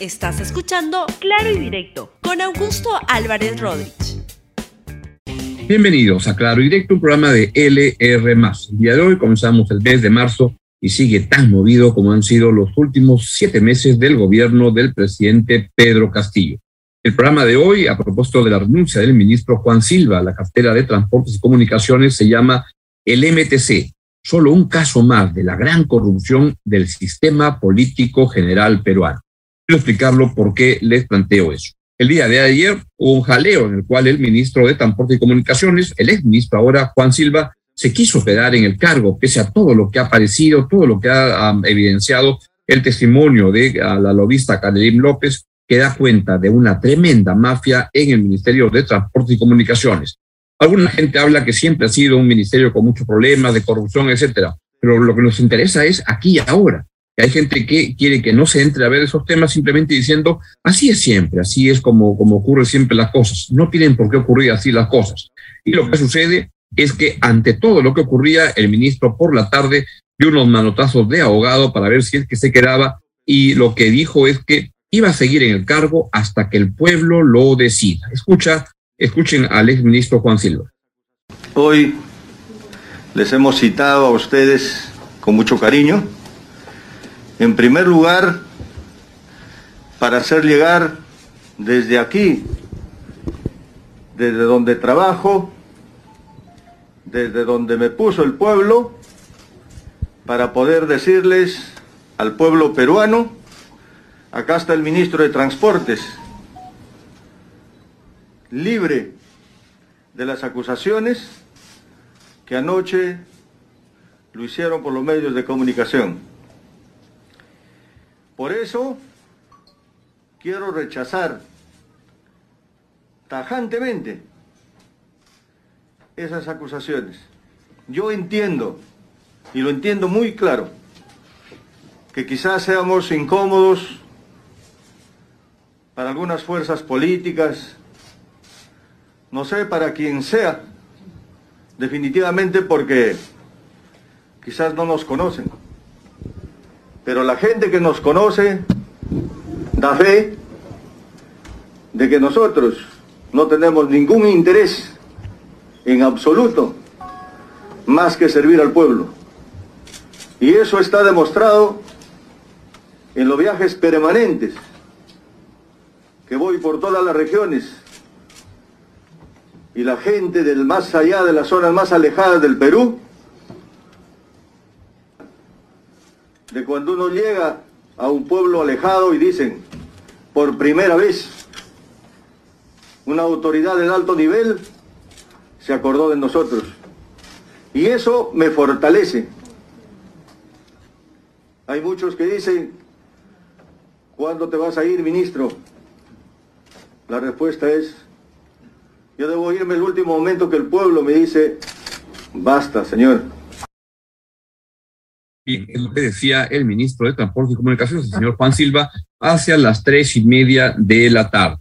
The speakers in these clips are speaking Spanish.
Estás escuchando Claro y Directo con Augusto Álvarez Rodríguez. Bienvenidos a Claro y Directo, un programa de LR. El día de hoy comenzamos el mes de marzo y sigue tan movido como han sido los últimos siete meses del gobierno del presidente Pedro Castillo. El programa de hoy, a propósito de la renuncia del ministro Juan Silva a la cartera de Transportes y Comunicaciones, se llama el MTC, solo un caso más de la gran corrupción del sistema político general peruano. Quiero explicarlo por qué les planteo eso. El día de ayer hubo un jaleo en el cual el ministro de Transporte y Comunicaciones, el ex ministro ahora Juan Silva, se quiso quedar en el cargo, pese a todo lo que ha aparecido, todo lo que ha evidenciado el testimonio de la lobista Cadelim López, que da cuenta de una tremenda mafia en el Ministerio de Transporte y Comunicaciones. Alguna gente habla que siempre ha sido un ministerio con muchos problemas de corrupción, etcétera, pero lo que nos interesa es aquí y ahora. Hay gente que quiere que no se entre a ver esos temas simplemente diciendo, así es siempre, así es como, como ocurren siempre las cosas. No tienen por qué ocurrir así las cosas. Y lo que sucede es que ante todo lo que ocurría, el ministro por la tarde dio unos manotazos de abogado para ver si es que se quedaba y lo que dijo es que iba a seguir en el cargo hasta que el pueblo lo decida. Escucha, escuchen al exministro Juan Silva. Hoy les hemos citado a ustedes con mucho cariño en primer lugar, para hacer llegar desde aquí, desde donde trabajo, desde donde me puso el pueblo, para poder decirles al pueblo peruano, acá está el ministro de Transportes, libre de las acusaciones que anoche lo hicieron por los medios de comunicación. Por eso quiero rechazar tajantemente esas acusaciones. Yo entiendo, y lo entiendo muy claro, que quizás seamos incómodos para algunas fuerzas políticas, no sé para quien sea, definitivamente porque quizás no nos conocen. Pero la gente que nos conoce da fe de que nosotros no tenemos ningún interés en absoluto más que servir al pueblo. Y eso está demostrado en los viajes permanentes que voy por todas las regiones y la gente del más allá de las zonas más alejadas del Perú de cuando uno llega a un pueblo alejado y dicen, por primera vez, una autoridad de alto nivel se acordó de nosotros. Y eso me fortalece. Hay muchos que dicen, ¿cuándo te vas a ir, ministro? La respuesta es, yo debo irme el último momento que el pueblo me dice, basta, señor y es lo que decía el ministro de Transporte y Comunicaciones, el señor Juan Silva, hacia las tres y media de la tarde.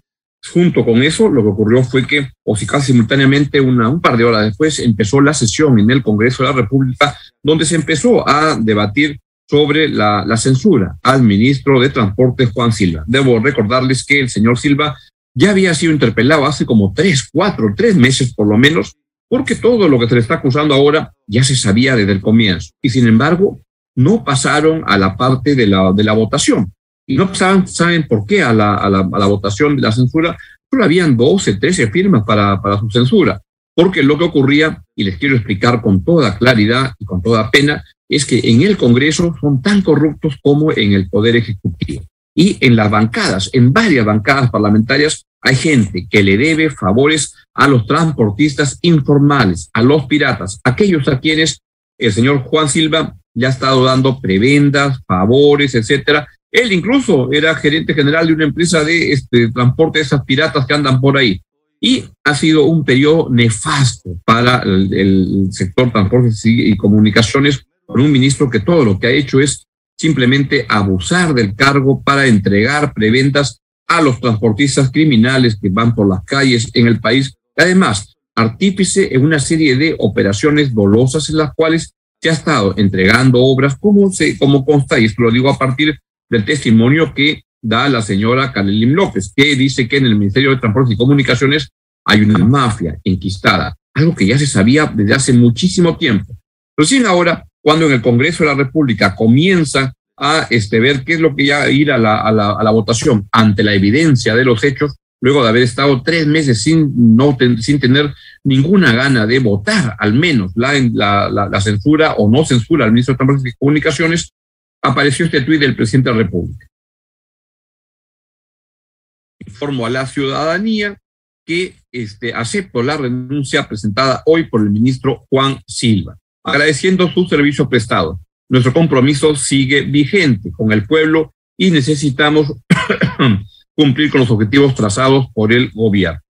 Junto con eso, lo que ocurrió fue que, o si casi simultáneamente, una, un par de horas después, empezó la sesión en el Congreso de la República, donde se empezó a debatir sobre la, la censura al ministro de Transporte, Juan Silva. Debo recordarles que el señor Silva ya había sido interpelado hace como tres, cuatro, tres meses por lo menos, porque todo lo que se le está acusando ahora ya se sabía desde el comienzo. Y sin embargo, no pasaron a la parte de la, de la votación. Y no ¿saben por qué? A la, a la, a la votación de la censura. Solo habían 12, 13 firmas para, para su censura. Porque lo que ocurría, y les quiero explicar con toda claridad y con toda pena, es que en el Congreso son tan corruptos como en el Poder Ejecutivo. Y en las bancadas, en varias bancadas parlamentarias, hay gente que le debe favores a los transportistas informales, a los piratas, aquellos a quienes el señor Juan Silva ya ha estado dando prebendas, favores, etcétera. Él incluso era gerente general de una empresa de este, transporte de esas piratas que andan por ahí. Y ha sido un periodo nefasto para el, el sector transportes y comunicaciones con un ministro que todo lo que ha hecho es simplemente abusar del cargo para entregar preventas a los transportistas criminales que van por las calles en el país. Además, artífice en una serie de operaciones dolosas en las cuales se ha estado entregando obras como, se, como consta, y esto lo digo a partir del testimonio que da la señora Karelim López, que dice que en el Ministerio de Transportes y Comunicaciones hay una mafia enquistada, algo que ya se sabía desde hace muchísimo tiempo. Recién ahora, cuando en el Congreso de la República comienza a este, ver qué es lo que ya ir a la, a la, a la votación ante la evidencia de los hechos, luego de haber estado tres meses sin, no sin tener ninguna gana de votar, al menos la, la, la, censura o no censura al ministro de Transportes y Comunicaciones, apareció este tuit del presidente de la República. Informo a la ciudadanía que este, acepto la renuncia presentada hoy por el ministro Juan Silva, agradeciendo su servicio prestado. Nuestro compromiso sigue vigente con el pueblo y necesitamos cumplir con los objetivos trazados por el gobierno.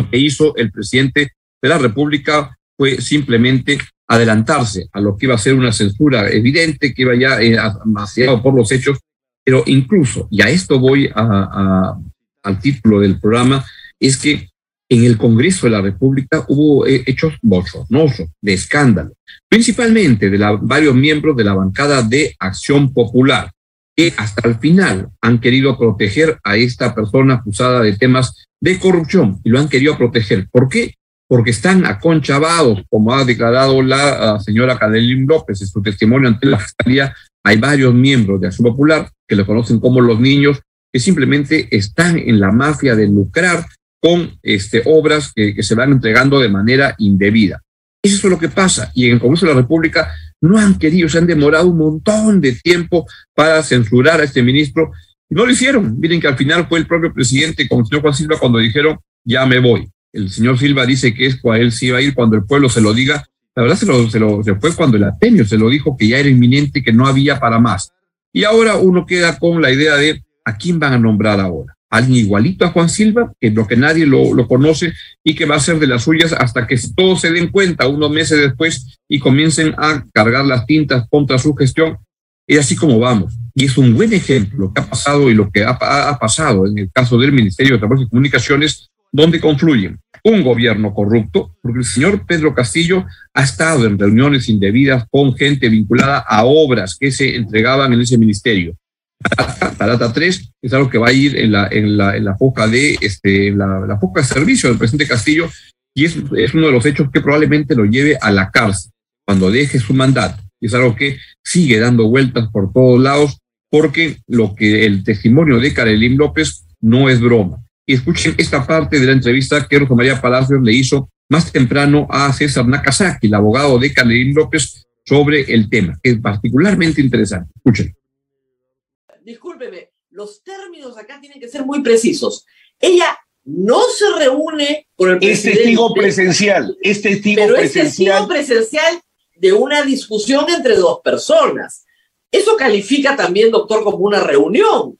Lo que hizo el presidente de la República fue simplemente adelantarse a lo que iba a ser una censura evidente, que iba ya eh, demasiado por los hechos, pero incluso, y a esto voy a, al título del programa, es que en el Congreso de la República hubo eh, hechos bochornosos, de escándalo, principalmente de la, varios miembros de la bancada de Acción Popular, que hasta el final han querido proteger a esta persona acusada de temas de corrupción y lo han querido proteger. ¿Por qué? Porque están aconchavados, como ha declarado la señora Cadelín López en su testimonio ante la Fiscalía. Hay varios miembros de Acción Popular que le conocen como los niños, que simplemente están en la mafia de lucrar con este, obras que, que se van entregando de manera indebida. Eso es lo que pasa. Y en el Congreso de la República no han querido, se han demorado un montón de tiempo para censurar a este ministro no lo hicieron. Miren que al final fue el propio presidente con el señor Juan Silva cuando dijeron, ya me voy. El señor Silva dice que es cuando él se iba a ir cuando el pueblo se lo diga. La verdad se, lo, se, lo, fue cuando el atenio se lo dijo que ya era inminente, que no había para más. Y ahora uno queda con la idea de a quién van a nombrar ahora alguien igualito a Juan Silva, que lo que nadie lo, lo, conoce y que va a ser de las suyas hasta que todos se den cuenta unos meses después y comiencen a cargar las tintas contra su gestión. Y así como vamos. Y es un buen ejemplo lo que ha pasado y lo que ha, ha pasado en el caso del Ministerio de Transportes y Comunicaciones, donde confluyen un gobierno corrupto, porque el señor Pedro Castillo ha estado en reuniones indebidas con gente vinculada a obras que se entregaban en ese ministerio la data 3 es algo que va a ir en la, en la, en la foca de este, la, la foca de servicio del presidente Castillo y es, es uno de los hechos que probablemente lo lleve a la cárcel cuando deje su mandato. Y es algo que sigue dando vueltas por todos lados porque lo que el testimonio de Karelín López no es broma. Y escuchen esta parte de la entrevista que Rosa María Palacios le hizo más temprano a César Nakazaki, el abogado de Karelín López, sobre el tema, que es particularmente interesante. Escuchen discúlpeme, los términos acá tienen que ser muy precisos. Ella no se reúne con el presidente. Es testigo presencial, es testigo pero presencial. es testigo presencial de una discusión entre dos personas. Eso califica también, doctor, como una reunión.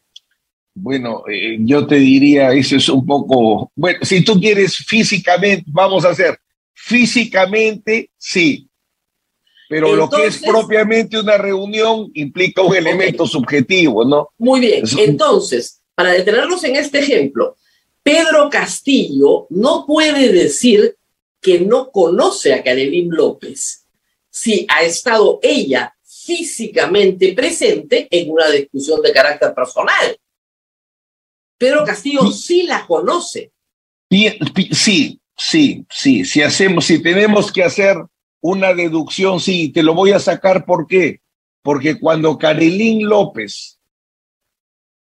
Bueno, eh, yo te diría, eso es un poco, bueno, si tú quieres físicamente, vamos a hacer, físicamente, sí, pero Entonces, lo que es propiamente una reunión implica un elemento okay. subjetivo, ¿no? Muy bien. Entonces, para detenernos en este ejemplo, Pedro Castillo no puede decir que no conoce a Karelín López si ha estado ella físicamente presente en una discusión de carácter personal. Pedro Castillo sí, sí la conoce. Sí, sí, sí. Si hacemos, si tenemos que hacer una deducción, sí, te lo voy a sacar, ¿por qué? Porque cuando Carolín López,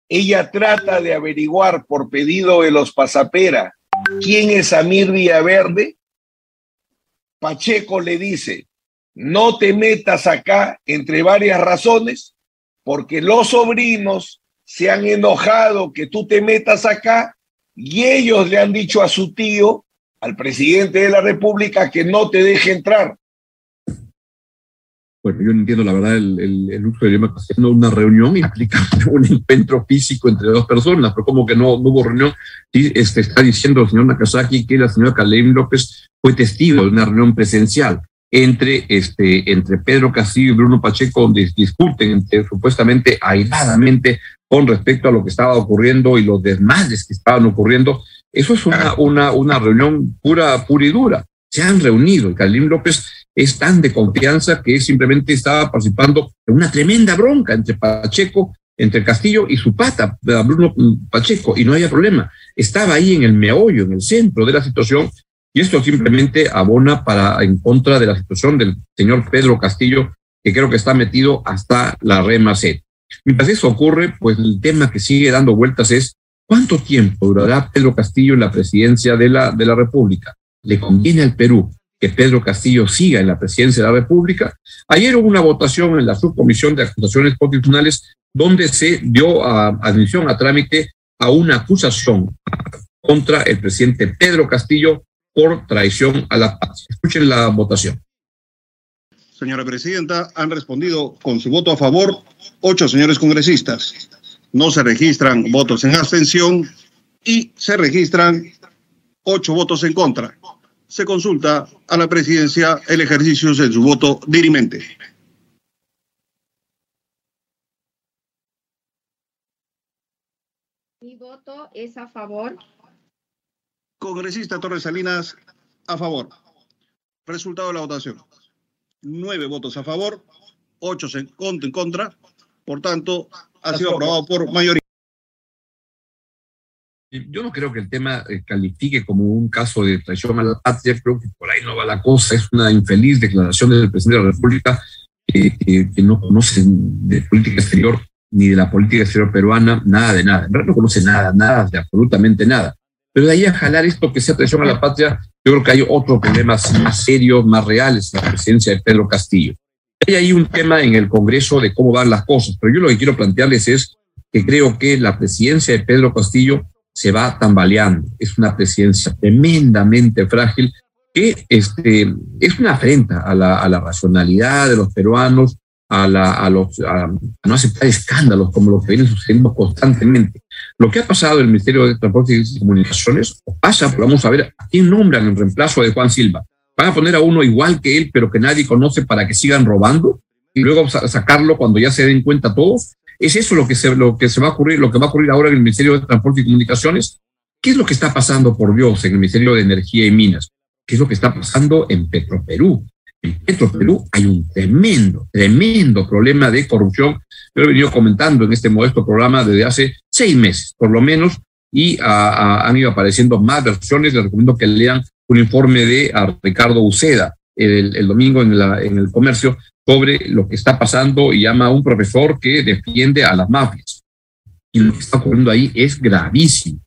ella trata de averiguar por pedido de los Pasapera quién es Amir Villaverde, Pacheco le dice, no te metas acá entre varias razones, porque los sobrinos se han enojado que tú te metas acá y ellos le han dicho a su tío, al presidente de la República, que no te deje entrar bueno, yo no entiendo la verdad el, el, el uso del idioma. Una reunión implica un encuentro físico entre dos personas, pero como que no, no hubo reunión. Sí, este, está diciendo el señor Nakazaki que la señora Kalem López fue testigo de una reunión presencial entre, este, entre Pedro Castillo y Bruno Pacheco, donde discuten entre, supuestamente airadamente con respecto a lo que estaba ocurriendo y los desmadres que estaban ocurriendo. Eso es una, una, una reunión pura, pura y dura. Se han reunido. Kalim López es tan de confianza que simplemente estaba participando en una tremenda bronca entre Pacheco, entre Castillo y su pata, Bruno Pacheco, y no había problema. Estaba ahí en el meollo, en el centro de la situación, y esto simplemente abona para en contra de la situación del señor Pedro Castillo, que creo que está metido hasta la rema C. Mientras eso ocurre, pues el tema que sigue dando vueltas es cuánto tiempo durará Pedro Castillo en la presidencia de la, de la República. ¿Le conviene al Perú que Pedro Castillo siga en la presidencia de la República? Ayer hubo una votación en la subcomisión de acusaciones constitucionales donde se dio admisión a trámite a una acusación contra el presidente Pedro Castillo por traición a la paz. Escuchen la votación. Señora Presidenta, han respondido con su voto a favor ocho señores congresistas. No se registran votos en abstención y se registran ocho votos en contra. Se consulta a la presidencia el ejercicio de su voto dirimente. Mi voto es a favor. Congresista Torres Salinas, a favor. Resultado de la votación. Nueve votos a favor, ocho en contra. Por tanto, ha sido aprobado por mayoría. Yo no creo que el tema eh, califique como un caso de traición a la patria, creo que por ahí no va la cosa, es una infeliz declaración del presidente de la República que no conoce de política exterior ni de la política exterior peruana, nada de nada. No conoce nada, nada, de absolutamente nada. Pero de ahí a jalar esto que sea traición a la patria, yo creo que hay otros problemas más serios, más reales en la presidencia de Pedro Castillo. Hay ahí un tema en el Congreso de cómo van las cosas, pero yo lo que quiero plantearles es que creo que la presidencia de Pedro Castillo se va tambaleando. Es una presidencia tremendamente frágil que este, es una afrenta a la, a la racionalidad de los peruanos, a, la, a, los, a, no aceptar escándalos como los que vienen sucediendo constantemente. Lo que ha pasado en el Ministerio de Transporte y Comunicaciones pasa, vamos a ver a quién nombran en reemplazo de Juan Silva. Van a poner a uno igual que él, pero que nadie conoce para que sigan robando y luego sacarlo cuando ya se den cuenta todos. ¿Es eso lo que, se, lo que se va a ocurrir, lo que va a ocurrir ahora en el Ministerio de Transporte y Comunicaciones? ¿Qué es lo que está pasando, por Dios, en el Ministerio de Energía y Minas? ¿Qué es lo que está pasando en Petroperú? En Petro Perú hay un tremendo, tremendo problema de corrupción. Yo he venido comentando en este modesto programa desde hace seis meses, por lo menos, y han ido apareciendo más versiones. Les recomiendo que lean un informe de Ricardo Uceda el, domingo en, en el comercio sobre lo que está pasando y llama a un profesor que defiende a las mafias. Y lo que está ocurriendo ahí es gravísimo.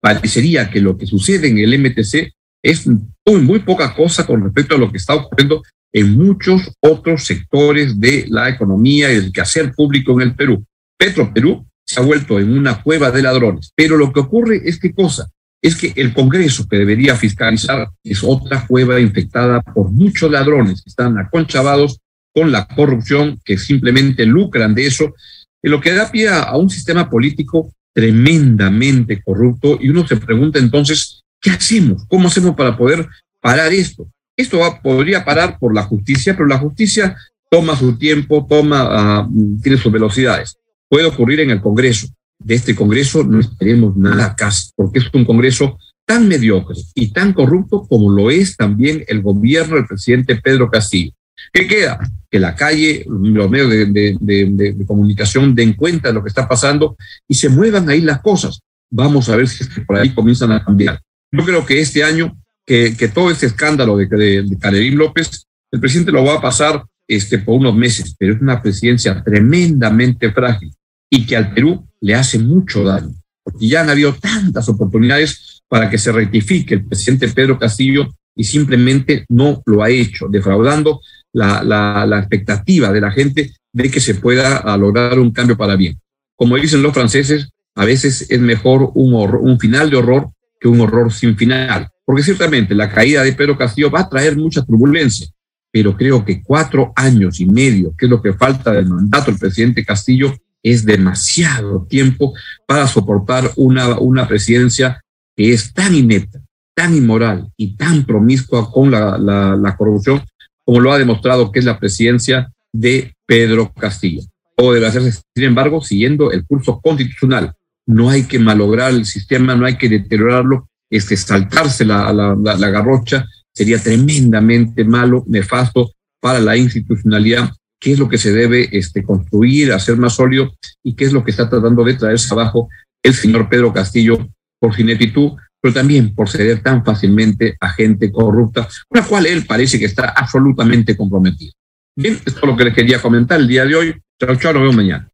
Parecería que lo que sucede en el MTC es muy, muy poca cosa con respecto a lo que está ocurriendo en muchos otros sectores de la economía y del quehacer público en el Perú. Petro Perú se ha vuelto en una cueva de ladrones. Pero lo que ocurre es qué cosa? Es que el Congreso que debería fiscalizar es otra cueva infectada por muchos ladrones que están aconchavados con la corrupción, que simplemente lucran de eso, lo que da pie a un sistema político tremendamente corrupto. Y uno se pregunta entonces, ¿qué hacemos? ¿Cómo hacemos para poder parar esto? Esto va, podría parar por la justicia, pero la justicia toma su tiempo, toma, ah, tiene sus velocidades. Puede ocurrir en el Congreso. De este Congreso no esperemos nada acá, porque es un Congreso tan mediocre y tan corrupto como lo es también el gobierno del presidente Pedro Castillo. ¿Qué queda? Que la calle, los medios de, comunicación den cuenta de lo que está pasando y se muevan ahí las cosas. Vamos a ver si por ahí comienzan a cambiar. Yo creo que este año que, todo este escándalo de, de, López, el presidente lo va a pasar este, por unos meses, pero es una presidencia tremendamente frágil y que al Perú le hace mucho daño, porque ya han habido tantas oportunidades para que se rectifique el presidente Pedro Castillo y simplemente no lo ha hecho, defraudando la, la, expectativa de la gente de que se pueda lograr un cambio para bien. Como dicen los franceses, a veces es mejor un, un final de horror que un horror sin final. Porque ciertamente la caída de Pedro Castillo va a traer mucha turbulencia, pero creo que cuatro años y medio, que es lo que falta del mandato del presidente Castillo, es demasiado tiempo para soportar una, una presidencia que es tan inepta, tan inmoral y tan promiscua con la, la, corrupción como lo ha demostrado que es la presidencia de Pedro Castillo. O debe hacerse, sin embargo, siguiendo el curso constitucional. No hay que malograr el sistema, no hay que deteriorarlo, este, saltarse la, la, la, garrocha sería tremendamente malo, nefasto para la institucionalidad qué es lo que se debe este, construir, hacer más sólido y qué es lo que está tratando de traerse abajo el señor Pedro Castillo por su ineptitud, pero también por ceder tan fácilmente a gente corrupta, con la cual él parece que está absolutamente comprometido. Bien, esto es lo que les quería comentar el día de hoy. Chao, chao, nos vemos mañana.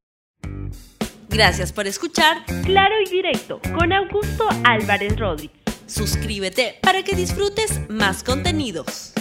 Gracias por escuchar Claro y Directo con Augusto Álvarez Rodríguez. Suscríbete para que disfrutes más contenidos.